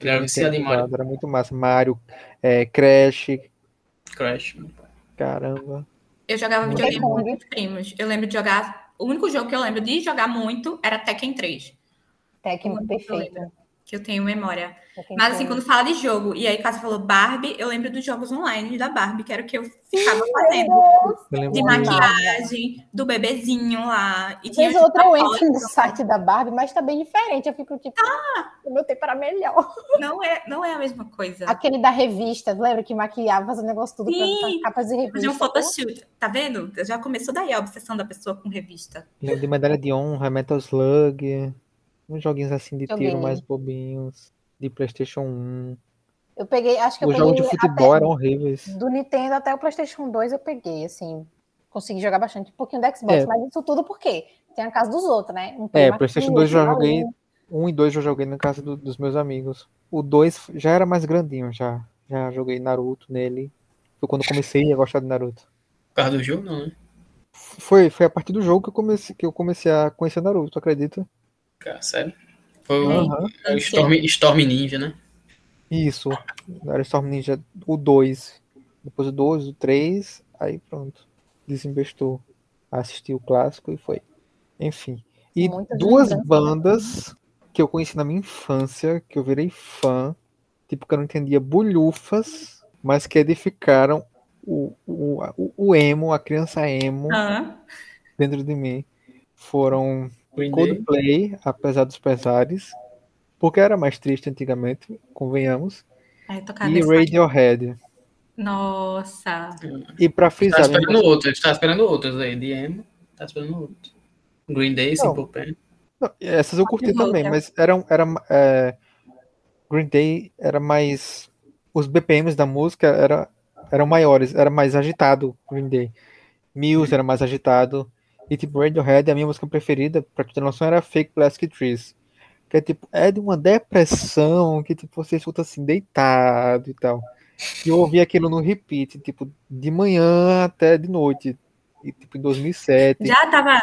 Ele era um viciado em Mario. Era muito massa. Mario, é, Crash, Crash. caramba. Eu jogava videogame com meus primos. Eu lembro de jogar. O único jogo que eu lembro de jogar muito era Tekken 3. Tekken Muito perfeito. Que eu tenho memória. Quem Mas assim, quando fala de jogo, e aí Cássio falou Barbie, eu lembro dos jogos online da Barbie, que era o que eu ficava fazendo. Eu De maquiagem, do bebezinho lá. E tinha Vez ou outra eu entro foto. no site da Barbie, mas tá bem diferente. Eu fico tipo, ah, o meu tempo era melhor. Não é, não é a mesma coisa. Aquele da revista, lembra que maquiava, fazia o negócio tudo Sim. pra capas de revista. Fazer um photoshoot. Tá vendo? Já começou daí a obsessão da pessoa com revista. Lembro de medalha de honra, Metal Slug, uns joguinhos assim de tiro mais bobinhos, de Playstation 1. Eu peguei, acho que eu Os jogos de peguei futebol até- eram horríveis. do Nintendo até o PlayStation 2 eu peguei, assim. Consegui jogar bastante, um pouquinho do Xbox, É. mas isso tudo por quê? Tem a casa dos outros, né? Um É, Playstation aqui, 2 eu joguei, ali. um e dois eu joguei na casa do- dos meus amigos. O 2 já era mais grandinho, já. Já joguei Naruto nele. Foi quando eu comecei a gostar de Naruto. Por causa do jogo, não, né? Foi, foi a partir do jogo que eu comecei, que eu comecei a conhecer Naruto, tu acredita? Cara, sério. Foi o, Aham. o Storm, Storm Ninja, né? Isso. Era Storm Ninja o 2. Depois o 2, o 3. Aí pronto. Desinvestou. Assisti o clássico e foi. Enfim. E Muitas duas né? bandas que eu conheci na minha infância, que eu virei fã, tipo, que eu não entendia bulhufas, mas que edificaram o, o, o, o emo, a criança emo Ah, dentro de mim. Foram Green Day. Coldplay, apesar dos pesares, porque era mais triste antigamente, convenhamos, e Radiohead. Nossa. E pra Tá frisar, esperando mesmo- outros, tá esperando outros aí. De emo, tá esperando outros. Green Day, Não. Simple Plan. Não, essas eu curti também, né? mas eram, era, é, Green Day era mais. Os BPMs da música era, eram maiores, era mais agitado Green Day. Muse era mais agitado. E tipo, Radiohead, a minha música preferida, pra tu ter noção, era Fake Plastic Trees. Que é tipo, é de uma depressão que tipo, você escuta assim, deitado e tal. E eu ouvi aquilo no repeat, tipo, de manhã até de noite. E tipo, em 2007. Já tava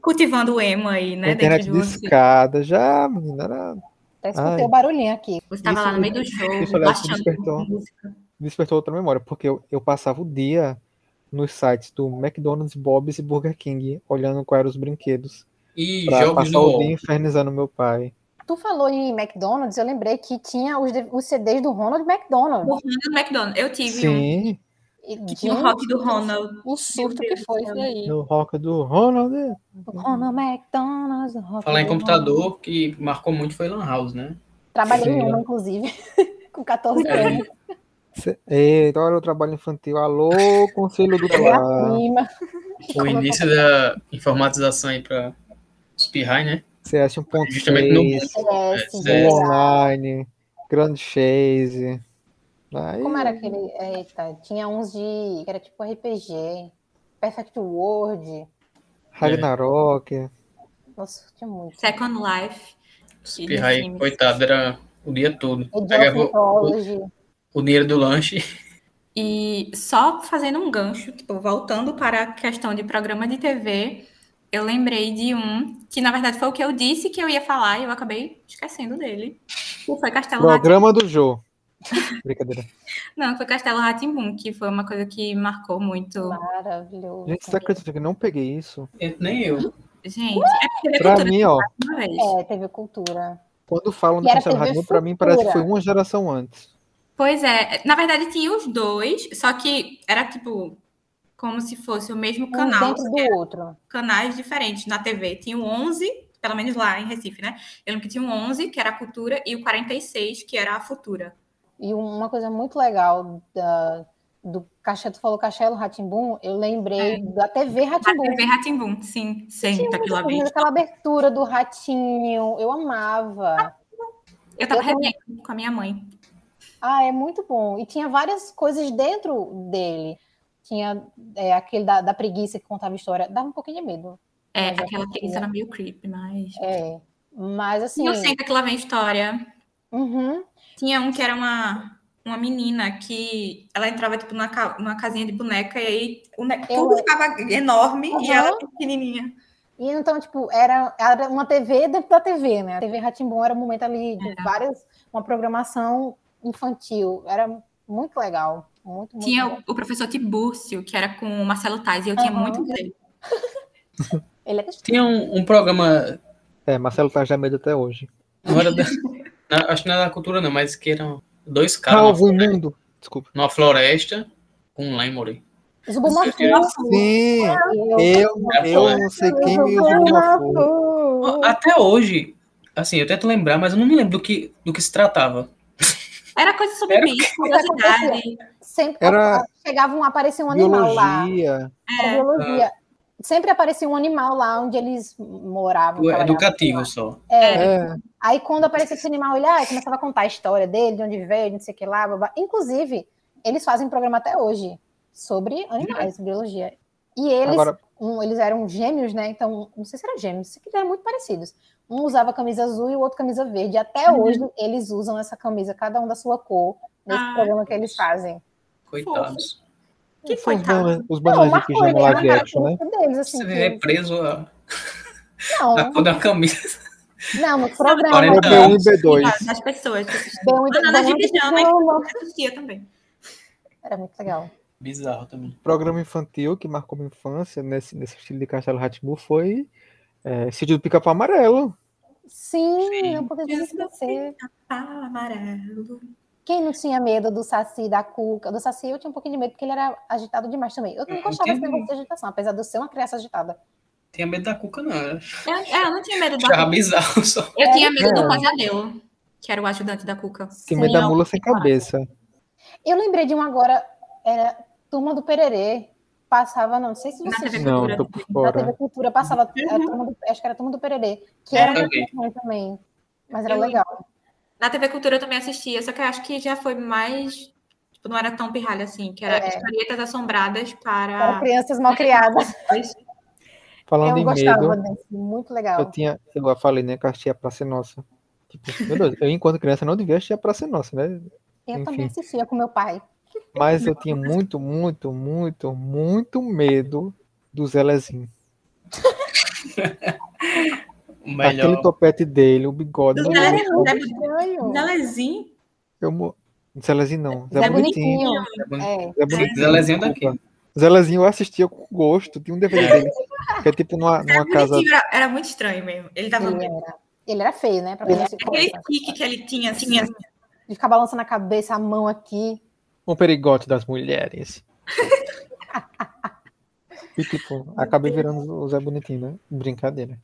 cultivando o emo aí, né? internet de escada, já, menina, era Até escutei Ai. o barulhinho aqui. Você tava Isso- lá no meio do jogo, isso, aliás, baixando despertou. música. despertou outra memória, porque eu, eu passava o dia nos sites do McDonald's, Bob's e Burger King, olhando quais eram os brinquedos, E pra passar o dia infernizando meu pai. Tu falou em McDonald's, eu lembrei que tinha os, de- os CDs do Ronald McDonald. O Ronald McDonald. Eu tive um Sim, E que tinha o rock do Ronald. O surto que foi isso aí. no rock do Ronald. O Ronald McDonald's. o rock Falar em do computador, que marcou muito foi Lan House, né? Trabalhei em uma, inclusive, com 14 É. anos. Cê- Eita, olha o trabalho infantil. Alô, conselho do lar. prima. O início da informatização aí pra espirrar, né? CS Justamente no 1.6, mundo. CS, É, CS. Online, Grand Chase. Aí, Como era aquele? Eita, tinha uns de. que era tipo RPG. Perfect World. Ragnarok. Nossa, tinha muito. Second Life. Sims. coitado, era o dia todo. Pegava o. o dinheiro do lanche. E só fazendo um gancho, tipo, voltando para a questão de programa de TV, eu lembrei de um que, na verdade, foi o que eu disse que eu ia falar e eu acabei esquecendo dele. Que foi Castelo Rá Programa do Jô. Brincadeira. Não, foi Castelo Rá-Tim-Bum, que foi uma coisa que marcou muito. Maravilhoso. Gente, você acredita que eu não peguei isso? Nem eu. Gente, é TV Pra Cultura mim, ó, de uma vez. É, teve cultura. quando falam do Castelo TV Rá-Tim-Bum, pra mim parece que foi uma geração antes. Pois é, na verdade tinha os dois, só que era tipo como se fosse o mesmo Um canal, dentro só que do outro. canais diferentes na TV. Tinha o 11, pelo menos lá em Recife, né? Eu lembro que tinha o 11, que era a Cultura, e o 46, que era a Futura. E uma coisa muito legal da, do Castelo, tu falou Castelo Ratimbum, eu lembrei da TV A Ratimbum. TV Ratimbum, sim, senta aquela vez. Aquela abertura do ratinho, eu amava. Eu tava eu revendo com a minha mãe. Ah, é muito bom. E tinha várias coisas dentro dele. Tinha é, aquele da, da preguiça que contava história. Dava um pouquinho de medo. É, eu aquela preguiça era meio creepy, mas. É. Mas assim. O Senta que lá vem história. uhum, Tinha um que era uma, uma menina que ela entrava tipo numa, numa casinha de boneca e aí o ne- Eu- tudo ficava enorme e Uhum. ela pequenininha. E então, tipo, era, era uma TV dentro da TV, né? A TV Ratimbum era um momento ali de várias. Uma programação infantil. Era muito legal. Muito, muito Tinha legal. o, professor Tibúrcio, que era com o Marcelo Tais, e eu tinha Aham. muito dele. Ele é Tinha um, um programa. É, Marcelo tá já medo até hoje. Não era, da, na- acho que não é da cultura não, mas que eram dois caras Calvo numa, imundo. Desculpa. numa floresta com um. Zubumafu. Sim, Eu- eu, eu não sei quem me flor. Zubumafu. Até hoje, assim, eu tento lembrar, mas eu não me lembro do que, do que se tratava. Era coisa sobre Era- bicho, curiosidade. Sempre Era chegava um, aparecia um animal lá. Biologia. Era É. biologia. Sempre aparecia um animal lá onde eles moravam. Educativo só. lá. É. É, Aí quando aparecia esse animal, ele ah, começava a contar a história dele, de onde veio, não sei o que lá. babá. Inclusive, eles fazem programa até hoje sobre animais, biologia. E eles, agora, um, eles eram gêmeos, né? Então, não sei se eram gêmeos, sei que eles eram muito parecidos. Um usava camisa azul e o outro camisa verde. Até Uhum. hoje eles usam essa camisa, cada um da sua cor, nesse Ah. programa que eles fazem. Coitados. Que são os coitado. bananas, os Não, de marcou, pijama né? live action, né? deles, assim. Você que é preso a, Não, a cor da camisa. não, no Não, programa. 40 É o B1 e anos. B2. Das pessoas que assistiam. Bem, muito Banana de bom, pijama, não, Eu assistia também. Era muito legal. Bizarro também. programa infantil que marcou minha infância nesse, nesse estilo de Castelo Ratibú foi é, Sítio do Pica-Pau Amarelo. Sim, Sim. não poderia esquecer. Ah, amarelo. Quem não tinha medo do Saci, da Cuca? Do Saci eu tinha um pouquinho de medo porque ele era agitado demais também. Eu não Eu gostava desse negócio de agitação, apesar de eu ser uma criança agitada. Tinha medo da cuca, não. Eu Eu, é, eu não tinha medo da Cuca. bizarro só. Eu tinha medo É. do Pesadelo, que era o ajudante da Cuca. Tem medo da mula sem cabeça. Eu lembrei de um agora, era Turma do Pererê. Passava, não, não sei se Na vocês TV Não, Cultura. tô por Na TV. Cultura passava, Uhum. a turma do- acho que era Turma do Pererê, que Era era muito também. ruim também. Mas era Eu legal. Na TV Cultura eu também assistia, só que eu acho que já foi mais. Tipo, não era tão pirralha assim, que era É. historietas assombradas Para para. crianças mal criadas. Falando Eu em gostava medo, desse, muito legal. eu tinha, eu falei, né, que eu assistia a Praça é Nossa. Tipo, meu Deus, eu enquanto criança não devia assistir a Praça é Nossa, né? Eu também enfim. assistia com meu pai. Mas eu tinha muito, muito, muito, muito medo do Zelezinho. Melhor. Aquele topete dele, o bigode. Do Zé. Zelezinho. eu mo- Zelezinho não, Zé, Zé Bonitinho. Bonitinho. É. Zé Bonitinho. Zelezinho daqui. desculpa. Zelezinho eu assistia com gosto. Tinha um DVD dele, que é tipo numa, numa casa. Era, era muito estranho mesmo. Ele tava. Ele era, ele era feio, né? Pra esse Aquele tique que ele tinha, assim, assim. De ficar balançando a cabeça, a mão aqui. Um perigote das mulheres. e tipo, acabei virando o Zé Bonitinho, né? Brincadeira.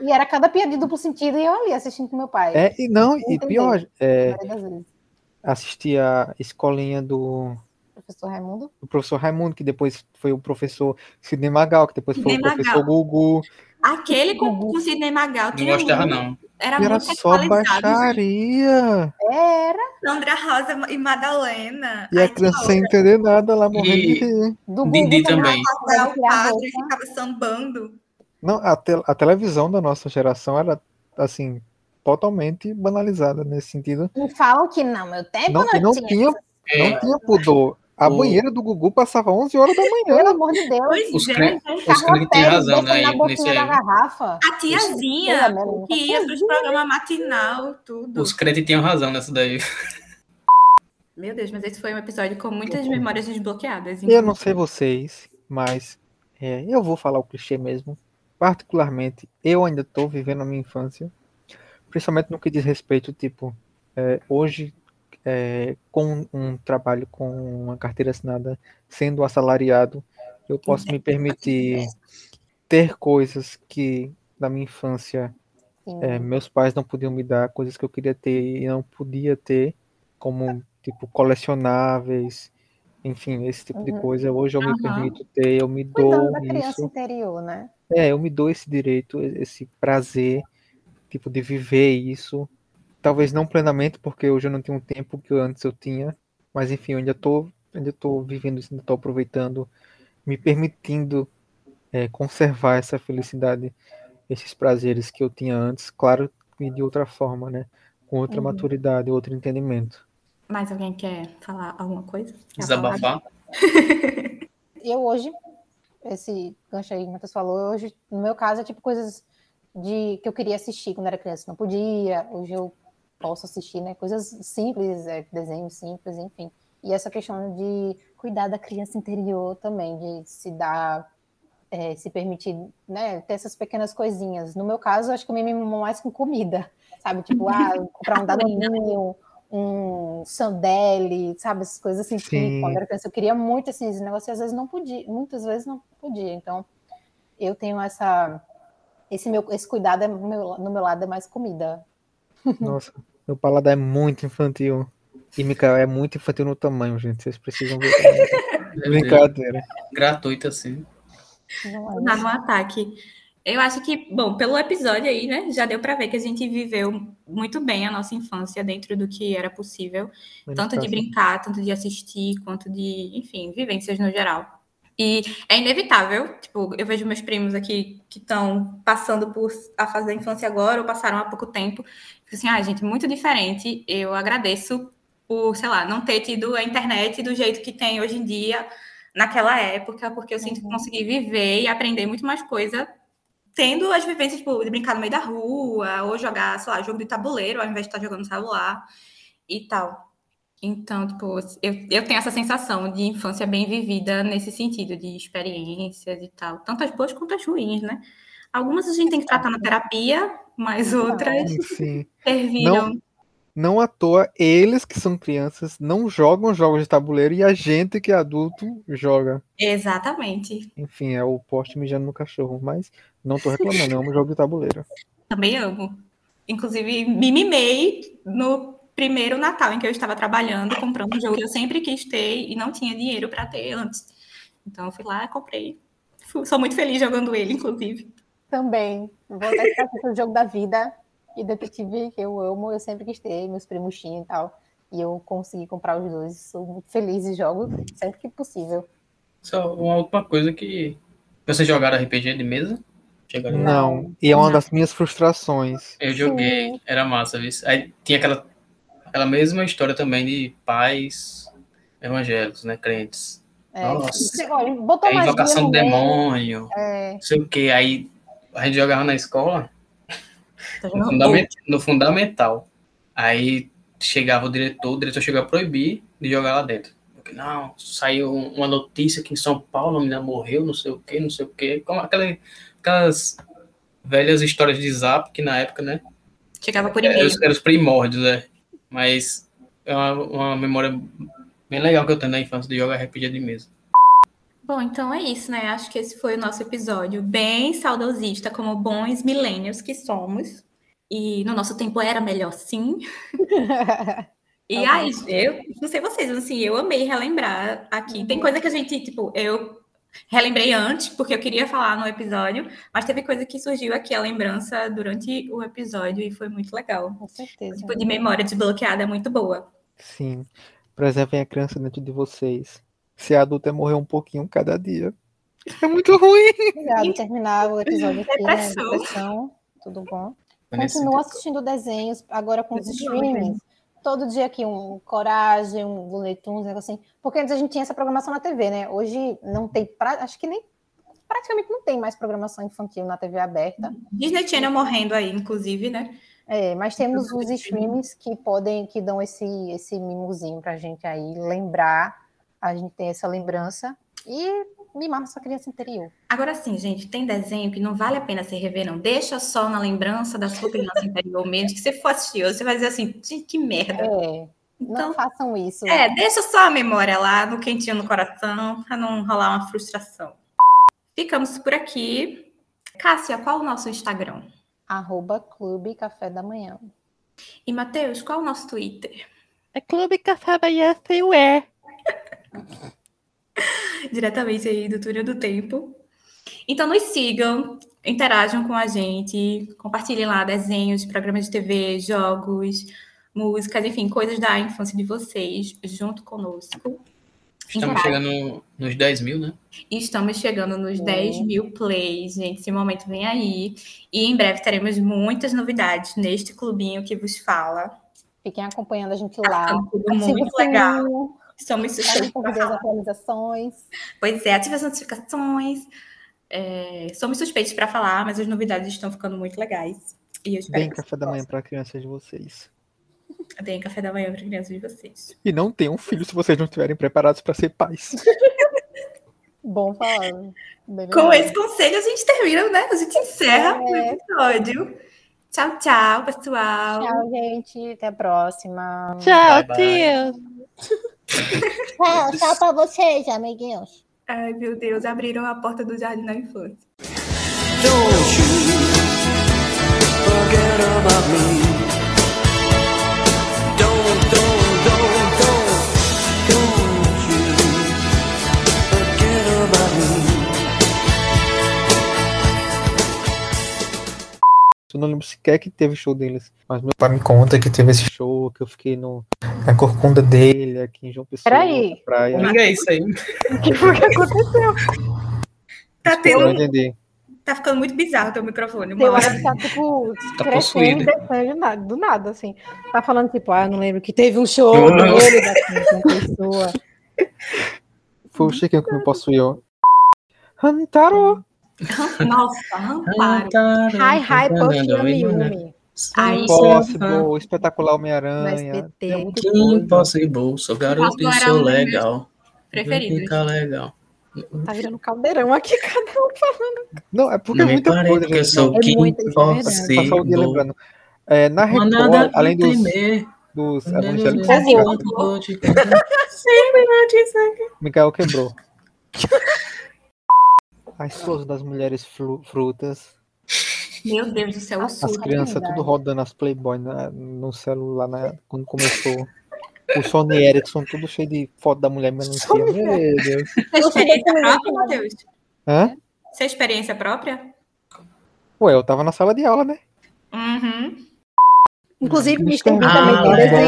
E era cada piada de duplo sentido e eu ali assistindo com meu pai. É, e não, e pior, é, A maioria das vezes. assisti a escolinha do, Professor Raimundo. do professor Raimundo, que depois foi o professor Sidney Magal, que depois foi Sidney o professor Magal. Gugu. Aquele com, com o Sidney Magal Não gostava, muito- não. Era E era muito só baixaria. Era Sandra Rosa e Madalena. E a criança sem entender nada lá morrendo de rir. do Didi também. o padre ficava sambando. Não, a, te- a televisão da nossa geração era, assim, totalmente banalizada nesse sentido. Me falam que não, meu tempo Não, não, e não tinha. tinha, É, não tinha pudor. A O- banheira do Gugu passava 11 horas da manhã. Pelo amor de Deus. Pois Os é, cre- né? Os crentes têm Carrotéis razão, né? na Nesse boquinha da aí. garrafa. A tiazinha de que ia para os programas matinal, tudo. Os crentes tinham razão nessa daí. Meu Deus, mas esse foi um episódio com muitas memórias desbloqueadas. Eu não sei vocês, mas é, eu vou falar o clichê mesmo. Particularmente, eu ainda estou vivendo a minha infância, principalmente no que diz respeito, tipo, é, hoje, é, com um trabalho com uma carteira assinada, sendo assalariado, eu posso me permitir ter coisas que na minha infância é, meus pais não podiam me dar, coisas que eu queria ter e não podia ter, como tipo colecionáveis, enfim, esse tipo de Uhum. coisa. Hoje eu me Aham. permito ter, eu me Cuidando dou da criança isso. interior, né? É, eu me dou esse direito, esse prazer, tipo, de viver isso. Talvez não plenamente, porque hoje eu não tenho o tempo que antes eu tinha, mas enfim, eu ainda tô, ainda tô vivendo isso, ainda tô aproveitando, me permitindo é, conservar essa felicidade, esses prazeres que eu tinha antes, claro que de outra forma, né? Com outra Uhum. maturidade, outro entendimento. Mais alguém quer falar alguma coisa? Quer? Desabafar. Eu hoje, esse gancho aí que o Matheus falou, hoje, no meu caso, é tipo coisas de que eu queria assistir quando era criança, não podia. Hoje eu posso assistir, né? Coisas simples, é, desenhos simples, enfim. E essa questão de cuidar da criança interior também, de se dar, é, se permitir, né, ter essas pequenas coisinhas. No meu caso, acho que eu me mimo mais com comida. sabe? Tipo, ah, comprar um danoninho, um sandele, sabe? Essas coisas assim. Que, quando era criança, eu queria muito assim, esse negócio e às vezes não podia, muitas vezes não podia. Então, eu tenho essa esse meu esse cuidado é no meu, no meu lado é mais comida. Nossa, meu paladar é muito infantil. E Mikael é muito infantil no tamanho, gente. Vocês precisam ver. Brincadeira. Gratuito assim. Não é no ataque. Eu acho que, bom, pelo episódio aí, né, já deu para ver que a gente viveu muito bem a nossa infância dentro do que era possível, tanto de brincar, tanto de assistir, quanto de, enfim, vivências no geral. E é inevitável, tipo, eu vejo meus primos aqui que estão passando por a fase da infância agora ou passaram há pouco tempo. Fico assim, ah, gente, muito diferente. Eu agradeço por, sei lá, não ter tido a internet do jeito que tem hoje em dia naquela época, porque eu sinto que consegui viver e aprender muito mais coisa tendo as vivências tipo, de brincar no meio da rua, ou jogar, sei lá, jogo de tabuleiro, ao invés de estar jogando no celular e tal. Então, tipo, eu, eu tenho essa sensação de infância bem vivida nesse sentido, de experiências e tal. Tanto as boas quanto as ruins, né? Algumas a gente tem que tratar na terapia, mas outras Sim. serviram. Não, não à toa, eles que são crianças não jogam jogos de tabuleiro e a gente que é adulto joga. Exatamente. Enfim, é o poste mijando no cachorro, mas não tô reclamando, eu amo jogo de tabuleiro. Também amo. Inclusive, me mimei no primeiro Natal em que eu estava trabalhando, comprando um jogo que eu sempre quis ter e não tinha dinheiro para ter antes. Então, eu fui lá e comprei. Sou muito feliz jogando ele, inclusive. Também. Vou até ficar com o jogo da vida e detetive que eu amo, eu sempre quis ter, meus primos tinham e tal. E eu consegui comprar os dois. Sou muito feliz e jogo sempre que possível. Só uma última coisa que. Vocês jogaram RPG de mesa? Chegaram? Não, e é uma das minhas frustrações. Eu joguei, era massa, viu? Aí tinha aquela, aquela mesma história também de pais evangélicos, né? Crentes. É, Nossa. você- olha, botou É invocação do demônio, É, não sei o que. Aí a gente jogava na escola, Tô no, fundament- no fundamental. Aí chegava o diretor, o diretor chegou a proibir de jogar lá dentro. Porque, não, saiu uma notícia que em São Paulo a menina morreu, não sei o que, não sei o que. Como aquela, aquelas velhas histórias de zap que na época, né? Chegava por e-mail. os, eram os primórdios, né? Mas é uma, uma memória bem legal que eu tenho da infância de jogar RPG de mesa. Bom, então é isso, né? Acho que esse foi o nosso episódio bem saudosista, como bons millennials que somos. E no nosso tempo era melhor sim. E Tá aí, eu não sei vocês, mas assim, eu amei relembrar aqui. Tem coisa que a gente, tipo, eu relembrei antes, porque eu queria falar no episódio, mas teve coisa que surgiu aqui, a lembrança, durante o episódio, e foi muito legal. com certeza. Tipo, de memória desbloqueada é muito boa. Sim. Preservem a criança dentro de vocês. Ser adulto é morrer um pouquinho cada dia. É muito ruim. Obrigada. Terminar o episódio aqui, né? Depressão. Depressão. Tudo bom? Continua assistindo desenhos, agora com os streamings. Todo dia aqui um Coragem, um Looney Tunes, um negócio assim. Porque antes a gente tinha essa programação na TV, né? Hoje não tem, pra- acho que nem, praticamente não tem mais programação infantil na TV aberta. Disney Channel morrendo aí, inclusive, né? É, mas temos os streamings que podem, que dão esse, esse mimozinho pra gente aí lembrar, a gente tem essa lembrança e mimar nossa criança interior. Agora sim, gente, tem desenho que não vale a pena se rever, não. Deixa só na lembrança da sua criança interior mesmo, que você for assistir, você vai dizer assim, que merda. É, Então, não façam isso. é, deixa só a memória lá, no quentinho no coração, pra não rolar uma frustração. Ficamos por aqui. Cássia, qual o nosso Instagram? Arroba Clube Café da Manhã. E Matheus, qual o nosso Twitter? É Clube Café Bahia sem o E. Diretamente aí do Túnel do Tempo. Então nos sigam, interajam com a gente, compartilhem lá desenhos, programas de TV, jogos, músicas, enfim, coisas da infância de vocês, junto conosco. Estamos chegando nos 10 mil, né? Estamos chegando nos Sim. 10 mil plays, gente. Esse momento vem aí. E em breve teremos muitas novidades neste clubinho que vos fala. Fiquem acompanhando a gente Tá lá. ficando tudo Ativa muito legal. Para suspeitos falar. atualizações. Pois é, ative as notificações. É, somos suspeitos para falar, mas as novidades estão ficando muito legais. E eu espero Bem que café da manhã para crianças de vocês. deem café da manhã para crianças de vocês. E não tenham filho se vocês não estiverem preparados para ser pais. Bom falar. Bem Com esse conselho, a gente termina, né? A gente encerra o É. episódio. Tchau, tchau, pessoal. Tchau, gente. Até a próxima. Tchau, Bye, bye. tia. Tchau, tchau pra vocês, amiguinhos. Ai, meu Deus, abriram a porta do jardim da infância. Don't you forget about me. Don't, don't, don't, don't, don't you forget about me. Eu não lembro sequer que teve show deles. Mas meu pai me conta que teve esse show, que eu fiquei no, na corcunda dele, aqui em João Pessoa. Peraí. Praia. Liga é isso aí. O que foi que aconteceu? Tá, Eu não tendo, entendi. tá ficando muito bizarro o teu microfone. Tem Uma hora que tá, tipo, Tá crescendo possuído. e nada, do nada, assim. Tá falando, tipo, ah, eu não lembro que teve um show Não. dele daqui com pessoa. Foi o Chiquinho que me possuiu. Hantaro! Nossa, Ramparo. Hi, hi, Yumi Yumi. Ai, Impossible, espetacular Homem-Aranha. Coisa. impossível, sou garoto e sou legal. Preferidos. Fica legal. Tá virando caldeirão aqui, cada um falando. Não, é porque Não é muita parei, coisa, porque eu gente. sou É que muita, isso é. É, na Record, além dos, temer. dos evangélicos. Mikael quebrou. A explosão das mulheres fru- frutas. Meu Deus do céu, o As surto. crianças verdade. tudo rodando as Playboy na- no celular na- quando começou. O Sony Ericsson tudo cheio de foto da mulher melancia. Meu Deus. Você é experiência própria, Matheus? Hã? Você é experiência própria? Ué, eu tava na sala de aula, né? Uhum. Inclusive, Mr. Mr. Bean também tem desenho.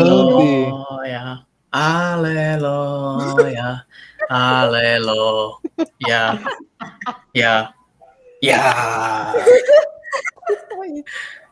Aleluia. Aleluia. Aleluia. Ya. и